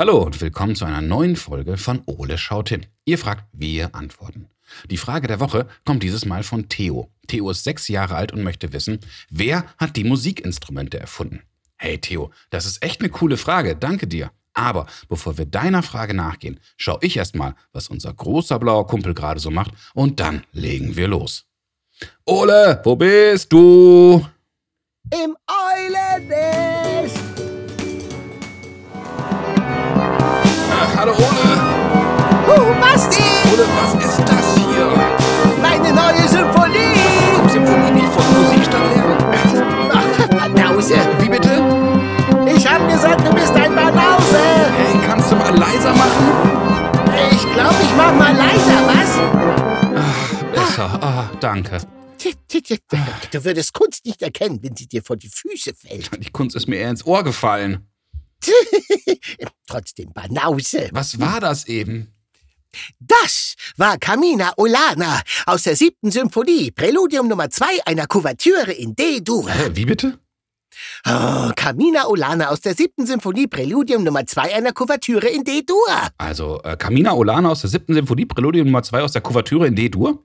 Hallo und willkommen zu einer neuen Folge von Ole schaut hin. Ihr fragt, wir antworten. Die Frage der Woche kommt dieses Mal von Theo. Theo ist sechs Jahre alt und möchte wissen, wer hat die Musikinstrumente erfunden? Hey Theo, das ist echt eine coole Frage, danke dir. Aber bevor wir deiner Frage nachgehen, schau ich erstmal, was unser großer blauer Kumpel gerade so macht und dann legen wir los. Ole, wo bist du? Im Eulennest! Ole, was ist das hier? Meine neue Symphonie! Symphonie nicht von Musikstadt lernen. Ach, Banause! Wie bitte? Ich hab gesagt, du bist ein Banause! Hey, kannst du mal leiser machen? Ich glaube, ich mach mal leiser, was? Besser. Ah, danke. Tch, tch. Du würdest Kunst nicht erkennen, wenn sie dir vor die Füße fällt. Die Kunst ist mir eher ins Ohr gefallen. Trotzdem Banause. Was war das eben? Das war Camina Olana aus der siebten Symphonie, Präludium Nummer zwei einer Kuvertüre in D-Dur. Wie bitte? Oh, Camina Olana aus der siebten Symphonie, Präludium Nummer zwei einer Kuvertüre in D-Dur. Also, äh, Camina Olana aus der siebten Symphonie, Präludium Nummer 2 aus der Kuvertüre in D-Dur?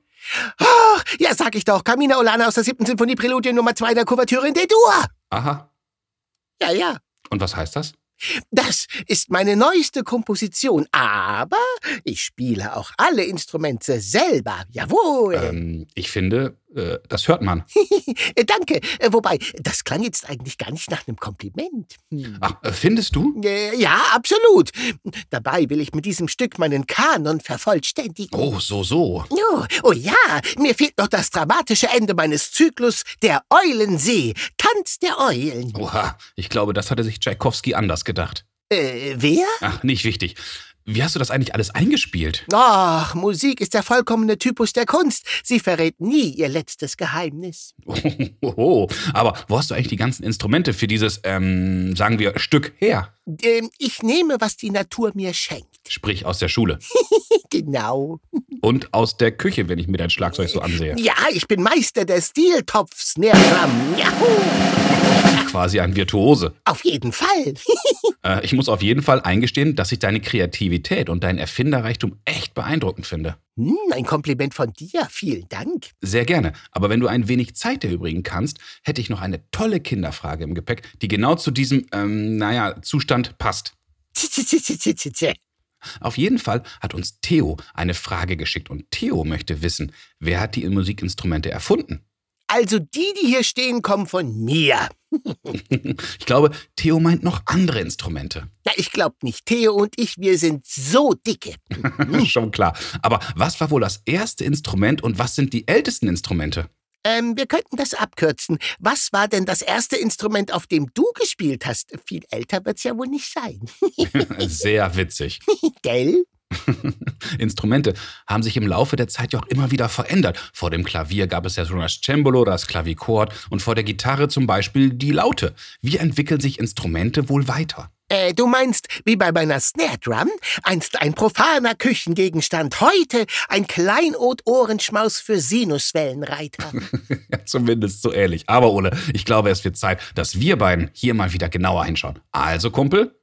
Oh, ja, sag ich doch. Camina Olana aus der siebten Symphonie, Präludium Nummer zwei der Kuvertüre in D-Dur. Aha. Ja, ja. Und was heißt das? Das ist meine neueste Komposition, aber ich spiele auch alle Instrumente selber. Jawohl. Ähm, ich finde, äh, das hört man. Äh, Danke. Äh, Wobei, das klang jetzt eigentlich gar nicht nach einem Kompliment. Hm. Ach, findest du? Ja, absolut. Dabei will ich mit diesem Stück meinen Kanon vervollständigen. Oh, so, so. Oh, oh ja, mir fehlt noch das dramatische Ende meines Zyklus Der Eulensee, Tanz der Eulen. Oha, ich glaube, das hatte sich Tchaikovsky anders gedacht. Äh, wer? Ach, nicht wichtig. Wie hast du das eigentlich alles eingespielt? Ach, Musik ist der vollkommene Typus der Kunst. Sie verrät nie ihr letztes Geheimnis. Oho, aber wo hast du eigentlich die ganzen Instrumente für dieses, ähm, sagen wir, Stück her? Ähm, ich nehme, was die Natur mir schenkt. Sprich aus der Schule. Genau. Und aus der Küche, wenn ich mir dein Schlagzeug so ansehe. Ja, ich bin Meister der Stiltopfs, Nährkram. Juhu. Quasi ein Virtuose. Auf jeden Fall. Äh, ich muss auf jeden Fall eingestehen, dass ich deine Kreativität und dein Erfinderreichtum echt beeindruckend finde. Hm, ein Kompliment von dir. Vielen Dank. Sehr gerne. Aber wenn du ein wenig Zeit erübrigen kannst, hätte ich noch eine tolle Kinderfrage im Gepäck, die genau zu diesem, ähm, naja, Zustand passt. Auf jeden Fall hat uns Theo eine Frage geschickt und Theo möchte wissen, wer hat die Musikinstrumente erfunden? Also die, die hier stehen, kommen von mir. Ich glaube, Theo meint noch andere Instrumente. Na, ich glaub nicht. Theo und ich, wir sind so dicke. Schon klar. Aber was war wohl das erste Instrument und was sind die ältesten Instrumente? Ähm, wir könnten das abkürzen. Was war denn das erste Instrument, auf dem du gespielt hast? Viel älter wird's ja wohl nicht sein. Sehr witzig. Gell? Instrumente haben sich im Laufe der Zeit ja auch immer wieder verändert. Vor dem Klavier gab es ja schon das Cembalo, das Klavichord und vor der Gitarre zum Beispiel die Laute. Wie entwickeln sich Instrumente wohl weiter? Äh, du meinst, wie bei meiner Snare Drum? Einst ein profaner Küchengegenstand, heute ein Kleinod-Ohrenschmaus für Sinuswellenreiter. Ja, zumindest so ähnlich. Aber Ole, ich glaube, es wird Zeit, dass wir beiden hier mal wieder genauer hinschauen. Also, Kumpel,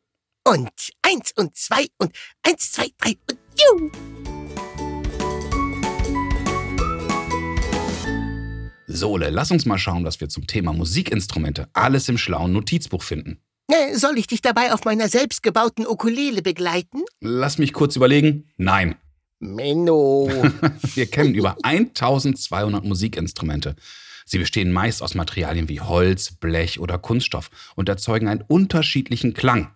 Und eins und zwei und eins, zwei, drei und juhu. so Ole, lass uns mal schauen, was wir zum Thema Musikinstrumente alles im schlauen Notizbuch finden. Äh, soll ich dich dabei auf meiner selbstgebauten Ukulele begleiten? Lass mich kurz überlegen. Nein. Menno. Wir kennen über 1200 Musikinstrumente. Sie bestehen meist aus Materialien wie Holz, Blech oder Kunststoff und erzeugen einen unterschiedlichen Klang.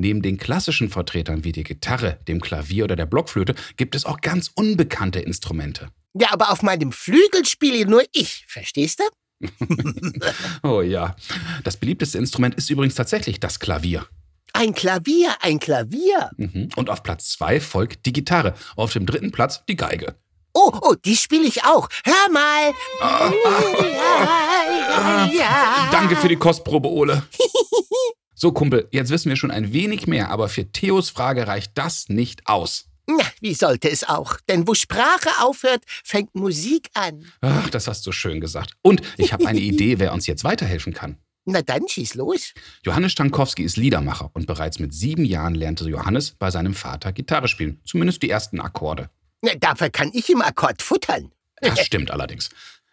Neben den klassischen Vertretern wie der Gitarre, dem Klavier oder der Blockflöte gibt es auch ganz unbekannte Instrumente. Ja, aber auf meinem Flügel spiele nur ich, verstehst du? Oh ja. Das beliebteste Instrument ist übrigens tatsächlich das Klavier. Ein Klavier, ein Klavier. Mhm. Und auf Platz zwei folgt die Gitarre. Auf dem dritten Platz die Geige. Oh, oh, die spiele ich auch. Hör mal. Ja, ja. Danke für die Kostprobe, Ole. So, Kumpel, jetzt wissen wir schon ein wenig mehr, aber für Theos Frage reicht das nicht aus. Na, wie sollte es auch? Denn wo Sprache aufhört, fängt Musik an. Ach, das hast du schön gesagt. Und ich habe eine Idee, wer uns jetzt weiterhelfen kann. Na dann, schieß los. Johannes Stankowski ist Liedermacher und bereits mit sieben Jahren lernte Johannes bei seinem Vater Gitarre spielen. Zumindest die ersten Akkorde. Na, dafür kann ich im Akkord futtern. Das stimmt allerdings.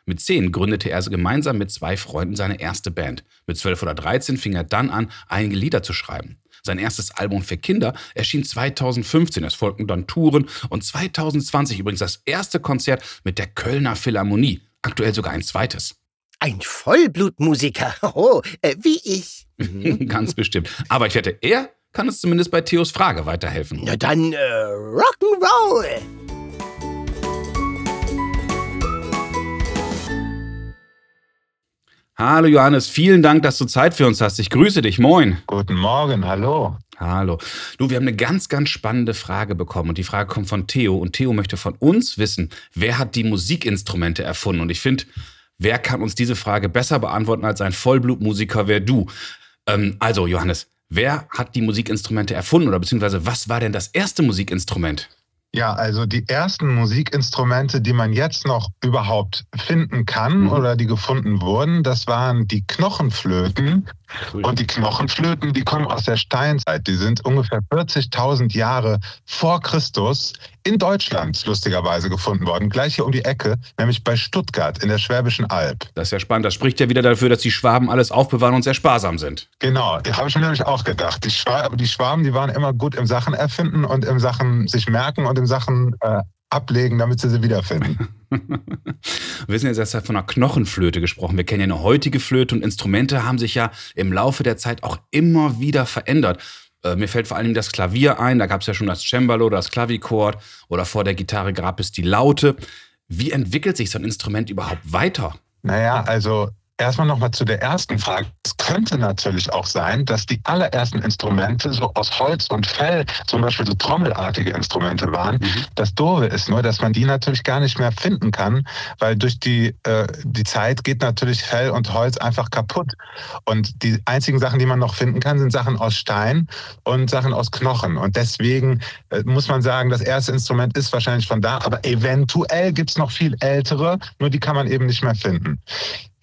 Mit zehn gründete er gemeinsam mit zwei Freunden seine erste Band. Mit zwölf oder dreizehn fing er dann an, einige Lieder zu schreiben. Sein erstes Album für Kinder erschien 2015. Es folgten dann Touren und 2020 übrigens das erste Konzert mit der Kölner Philharmonie. Aktuell sogar ein zweites. Ein Vollblutmusiker. Oh, äh, wie ich. Ganz bestimmt. Aber ich wette, er kann uns zumindest bei Theos Frage weiterhelfen. Na dann, äh, Rock'n'Roll. Hallo Johannes, vielen Dank, dass du Zeit für uns hast. Ich grüße dich. Moin. Guten Morgen, hallo. Hallo. Du, wir haben eine ganz, ganz spannende Frage bekommen und die Frage kommt von Theo und Theo möchte von uns wissen, wer hat die Musikinstrumente erfunden? Und ich finde, wer kann uns diese Frage besser beantworten als ein Vollblutmusiker wer du? Ähm, also Johannes, wer hat die Musikinstrumente erfunden oder beziehungsweise was war denn das erste Musikinstrument? Ja, also die ersten Musikinstrumente, die man jetzt noch überhaupt finden kann mhm. oder die gefunden wurden, das waren die Knochenflöten. Und die Knochenflöten, die kommen aus der Steinzeit. Die sind ungefähr 40.000 Jahre vor Christus in Deutschland lustigerweise gefunden worden. Gleich hier um die Ecke, nämlich bei Stuttgart in der Schwäbischen Alb. Das ist ja spannend. Das spricht ja wieder dafür, dass die Schwaben alles aufbewahren und sehr sparsam sind. Genau, habe ich mir nämlich auch gedacht. Die, Schwa die Schwaben, die waren immer gut im Sachen erfinden und im Sachen sich merken und im Sachen äh, ablegen, damit sie sie wiederfinden. Wir wissen jetzt erst von einer Knochenflöte gesprochen. Wir kennen ja eine heutige Flöte und Instrumente haben sich ja im Laufe der Zeit auch immer wieder verändert. Äh, mir fällt vor allem das Klavier ein, da gab es ja schon das Cembalo oder das Klavichord oder vor der Gitarre gab es die Laute. Wie entwickelt sich so ein Instrument überhaupt weiter? Naja, also Erstmal nochmal zu der ersten Frage. Es könnte natürlich auch sein, dass die allerersten Instrumente so aus Holz und Fell, zum Beispiel so trommelartige Instrumente waren. Mhm. Das Doofe ist nur, dass man die natürlich gar nicht mehr finden kann, weil durch die, äh, die Zeit geht natürlich Fell und Holz einfach kaputt. Und die einzigen Sachen, die man noch finden kann, sind Sachen aus Stein und Sachen aus Knochen. Und deswegen äh, muss man sagen, das erste Instrument ist wahrscheinlich von da, aber eventuell gibt es noch viel ältere, nur die kann man eben nicht mehr finden.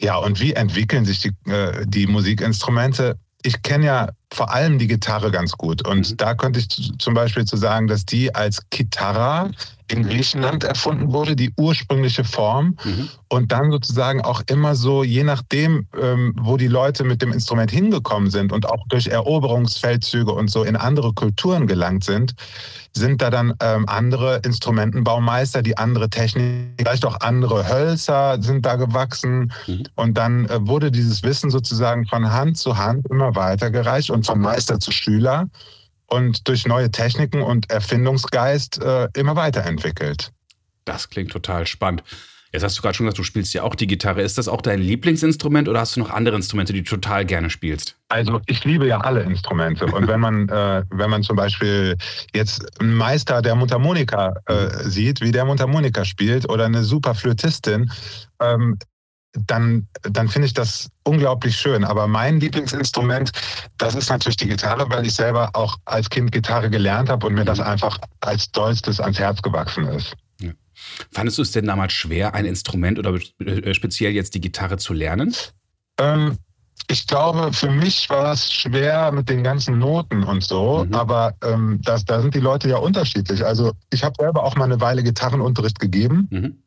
Ja, und wie entwickeln sich die, äh, die Musikinstrumente? Ich kenne ja vor allem die Gitarre ganz gut. Und mhm. da könnte ich zum Beispiel zu sagen, dass die als Gitarra in Griechenland erfunden wurde, die ursprüngliche Form. Mhm. Und dann sozusagen auch immer so, je nachdem, ähm, wo die Leute mit dem Instrument hingekommen sind und auch durch Eroberungsfeldzüge und so in andere Kulturen gelangt sind, sind da dann ähm, andere Instrumentenbaumeister, die andere Technik, vielleicht auch andere Hölzer sind da gewachsen. Mhm. Und dann äh, wurde dieses Wissen sozusagen von Hand zu Hand immer weitergereicht und von Meister zu Schüler und durch neue Techniken und Erfindungsgeist äh, immer weiterentwickelt. Das klingt total spannend. Jetzt hast du gerade schon gesagt, du spielst ja auch die Gitarre. Ist das auch dein Lieblingsinstrument oder hast du noch andere Instrumente, die du total gerne spielst? Also ich liebe ja alle Instrumente. Und wenn man, äh, wenn man zum Beispiel jetzt einen Meister der Mundharmonika äh, sieht, wie der Mundharmonika spielt, oder eine super Flötistin, ähm, dann, dann finde ich das unglaublich schön. Aber mein Lieblingsinstrument, das ist natürlich die Gitarre, weil ich selber auch als Kind Gitarre gelernt habe und mir das mhm. einfach als dollstes ans Herz gewachsen ist. Ja. Fandest du es denn damals schwer, ein Instrument oder äh, speziell jetzt die Gitarre zu lernen? Ähm, ich glaube, für mich war es schwer mit den ganzen Noten und so, mhm. aber ähm, das, da sind die Leute ja unterschiedlich. Also ich habe selber auch mal eine Weile Gitarrenunterricht gegeben. Mhm.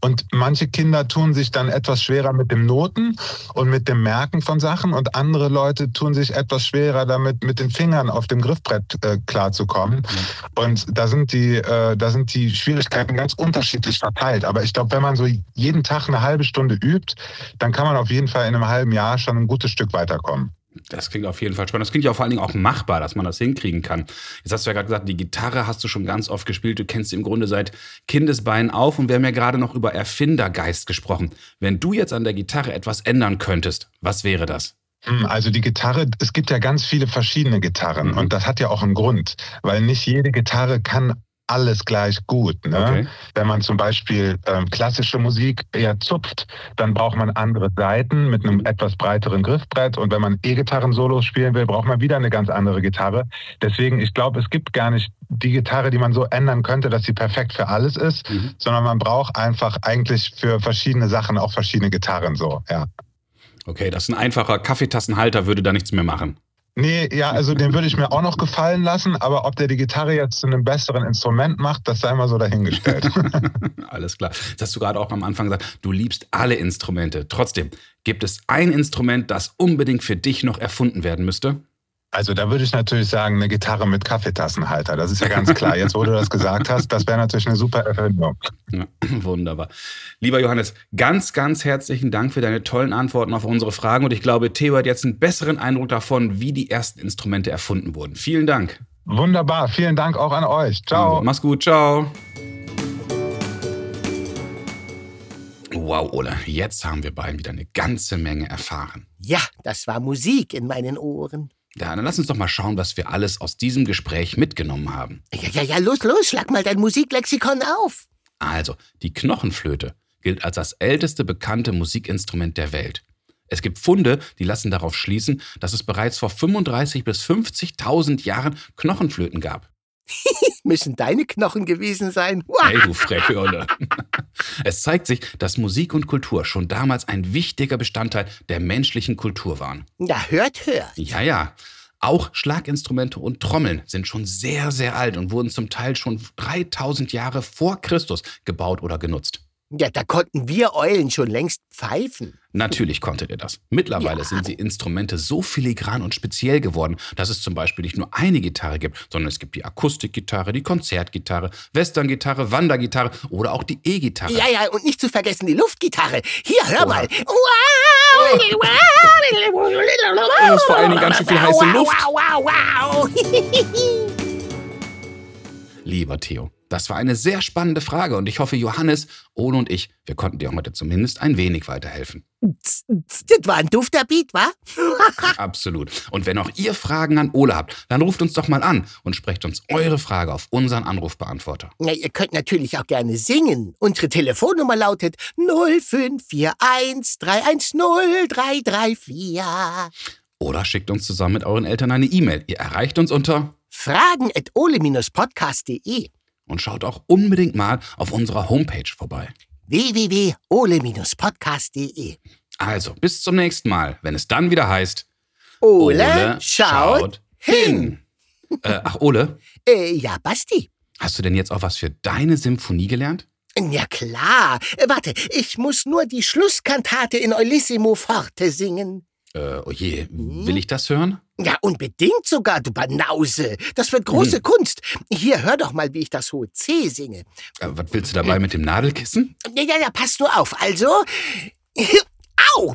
Und manche Kinder tun sich dann etwas schwerer mit dem Noten und mit dem Merken von Sachen und andere Leute tun sich etwas schwerer damit, mit den Fingern auf dem Griffbrett äh, klarzukommen. Mhm. Und da sind, die, äh, da sind die Schwierigkeiten ganz unterschiedlich verteilt. Aber ich glaube, wenn man so jeden Tag eine halbe Stunde übt, dann kann man auf jeden Fall in einem halben Jahr schon ein gutes Stück weiterkommen. Das klingt auf jeden Fall spannend. Das klingt ja vor allen Dingen auch machbar, dass man das hinkriegen kann. Jetzt hast du ja gerade gesagt, die Gitarre hast du schon ganz oft gespielt. Du kennst sie im Grunde seit Kindesbeinen auf und wir haben ja gerade noch über Erfindergeist gesprochen. Wenn du jetzt an der Gitarre etwas ändern könntest, was wäre das? Hm, also die Gitarre, es gibt ja ganz viele verschiedene Gitarren mhm. und das hat ja auch einen Grund, weil nicht jede Gitarre kann alles gleich gut. Ne? Okay. Wenn man zum Beispiel ähm, klassische Musik eher zupft, dann braucht man andere Seiten mit einem etwas breiteren Griffbrett. Und wenn man E-Gitarren-Solos spielen will, braucht man wieder eine ganz andere Gitarre. Deswegen, ich glaube, es gibt gar nicht die Gitarre, die man so ändern könnte, dass sie perfekt für alles ist, mhm. sondern man braucht einfach eigentlich für verschiedene Sachen auch verschiedene Gitarren so, ja. Okay, das ist ein einfacher Kaffeetassenhalter, würde da nichts mehr machen. Nee, ja, also den würde ich mir auch noch gefallen lassen, aber ob der die Gitarre jetzt zu einem besseren Instrument macht, das sei mal so dahingestellt. Alles klar. Das hast du gerade auch am Anfang gesagt, du liebst alle Instrumente. Trotzdem, gibt es ein Instrument, das unbedingt für dich noch erfunden werden müsste? Also da würde ich natürlich sagen, eine Gitarre mit Kaffeetassenhalter. Das ist ja ganz klar. Jetzt, wo du das gesagt hast, das wäre natürlich eine super Erfindung. Ja, wunderbar. Lieber Johannes, ganz, ganz herzlichen Dank für deine tollen Antworten auf unsere Fragen. Und ich glaube, Theo hat jetzt einen besseren Eindruck davon, wie die ersten Instrumente erfunden wurden. Vielen Dank. Wunderbar. Vielen Dank auch an euch. Ciao. Also, mach's gut. Ciao. Wow, Ole, jetzt haben wir beiden wieder eine ganze Menge erfahren. Ja, das war Musik in meinen Ohren. Ja, dann lass uns doch mal schauen, was wir alles aus diesem Gespräch mitgenommen haben. Ja, ja, ja, los, los, schlag mal dein Musiklexikon auf. Also, die Knochenflöte gilt als das älteste bekannte Musikinstrument der Welt. Es gibt Funde, die lassen darauf schließen, dass es bereits vor 35.000 bis 50.000 Jahren Knochenflöten gab. Müssen deine Knochen gewesen sein. Hey, du Freckhirne. Es zeigt sich, dass Musik und Kultur schon damals ein wichtiger Bestandteil der menschlichen Kultur waren. Ja, hört, hört. Ja, ja. Auch Schlaginstrumente und Trommeln sind schon sehr, sehr alt und wurden zum Teil schon 3000 Jahre vor Christus gebaut oder genutzt. Ja, da konnten wir Eulen schon längst pfeifen. Natürlich konntet ihr das. Mittlerweile Ja. sind die Instrumente so filigran und speziell geworden, dass es zum Beispiel nicht nur eine Gitarre gibt, sondern es gibt die Akustikgitarre, die Konzertgitarre, Westerngitarre, Wandergitarre oder auch die E-Gitarre. Ja, ja, und nicht zu vergessen die Luftgitarre. Hier, hör Oha. mal. Das ist vor allen Dingen ganz schön viel heiße Luft. Wow, wow, wow. Lieber Theo, das war eine sehr spannende Frage und ich hoffe, Johannes, Ole und ich, wir konnten dir heute zumindest ein wenig weiterhelfen. Das war ein dufter Beat, wa? Absolut. Und wenn auch ihr Fragen an Ole habt, dann ruft uns doch mal an und sprecht uns eure Frage auf unseren Anrufbeantworter. Ja, ihr könnt natürlich auch gerne singen. Unsere Telefonnummer lautet 0541 310 334. Oder schickt uns zusammen mit euren Eltern eine E-Mail. Ihr erreicht uns unter Fragen at ole-podcast.de und schaut auch unbedingt mal auf unserer Homepage vorbei. www.ole-podcast.de Also, bis zum nächsten Mal, wenn es dann wieder heißt Ole, schaut hin. Äh, ach, Ole, Äh, ja, Basti. hast du denn jetzt auch was für deine Symphonie gelernt? Ja klar. Äh, warte, ich muss nur die Schlusskantate in Eulissimo Forte singen. Äh, oh je, will ich das hören? Ja, unbedingt sogar, du Banause. Das wird große Kunst. Hier, hör doch mal, wie ich das hohe C singe. Äh, was willst du dabei mit dem Nadelkissen? Ja, ja, ja, pass nur auf. Also. Au!